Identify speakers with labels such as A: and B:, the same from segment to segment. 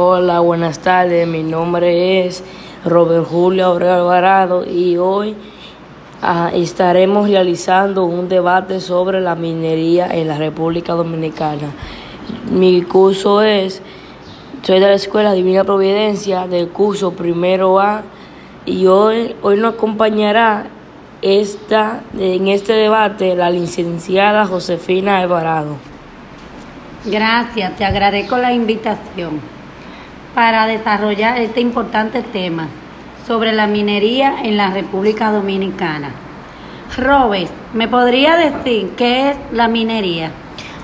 A: Hola, buenas tardes. Mi nombre es Robert Julio Abreu Alvarado y hoy ah, estaremos realizando un debate sobre la minería en la República Dominicana. Mi curso es, soy de la Escuela Divina Providencia del curso primero A y hoy, hoy nos acompañará esta, en este debate la licenciada Josefina Alvarado.
B: Gracias, te agradezco la invitación para desarrollar este importante tema sobre la minería en la República Dominicana. Robert, ¿me podría decir qué es la minería?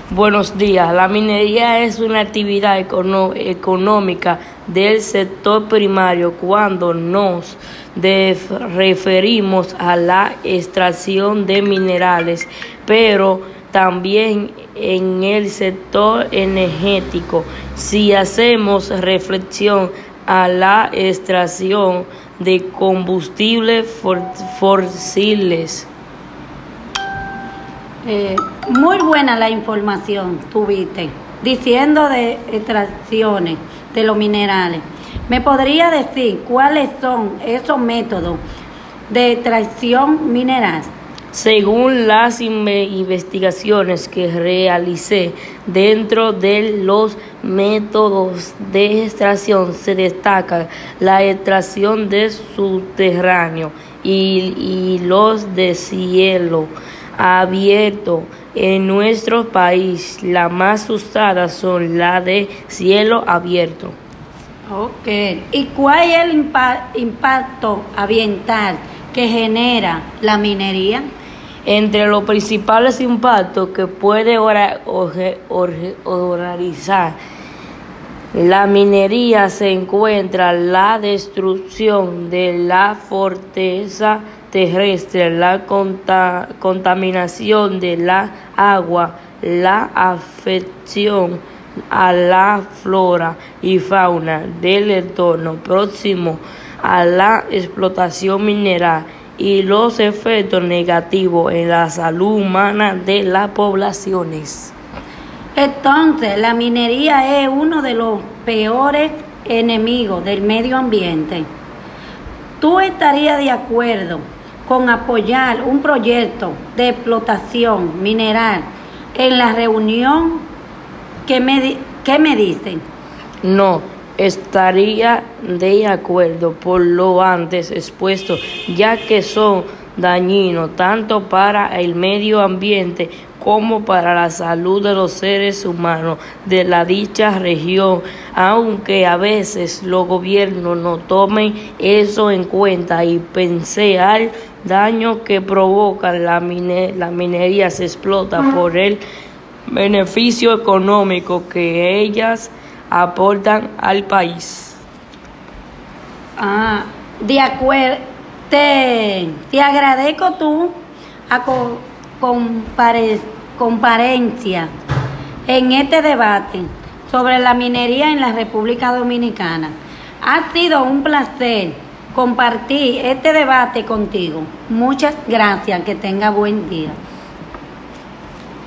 A: Buenos días. La minería es una actividad económica del sector primario cuando nos referimos a la extracción de minerales, pero también en el sector energético. Si hacemos reflexión a la extracción de combustibles fósiles.
B: Eh, muy buena la información tuviste, diciendo de extracciones de los minerales. ¿Me podría decir cuáles son esos métodos de extracción mineral?
A: Según las investigaciones que realicé dentro de los métodos de extracción, se destaca la extracción de subterráneo y, los de cielo abierto. En nuestro país, las más usadas son las de cielo abierto.
B: Ok. ¿Y cuál es el impacto ambiental que genera la minería?
A: Entre los principales impactos que puede organizar. La minería se encuentra la destrucción de la fortaleza terrestre, la contaminación de la agua, la afección a la flora y fauna del entorno próximo a la explotación mineral y los efectos negativos en la salud humana de las poblaciones.
B: Entonces, la minería es uno de los peores enemigos del medio ambiente. ¿Tú estarías de acuerdo con apoyar un proyecto de explotación mineral en la reunión? ¿Qué me, qué me dicen?
A: No estaría de acuerdo por lo antes expuesto, ya que son dañinos tanto para el medio ambiente como para la salud de los seres humanos de la dicha región, aunque a veces los gobiernos no tomen eso en cuenta y pensé al daño que provoca la, la minería se explota por el beneficio económico que ellas aportan al país.
B: Ah, de acuerdo, te, agradezco tú a comparencia en este debate sobre la minería en la República Dominicana. Ha sido un placer compartir este debate contigo. Muchas gracias, que tenga buen día.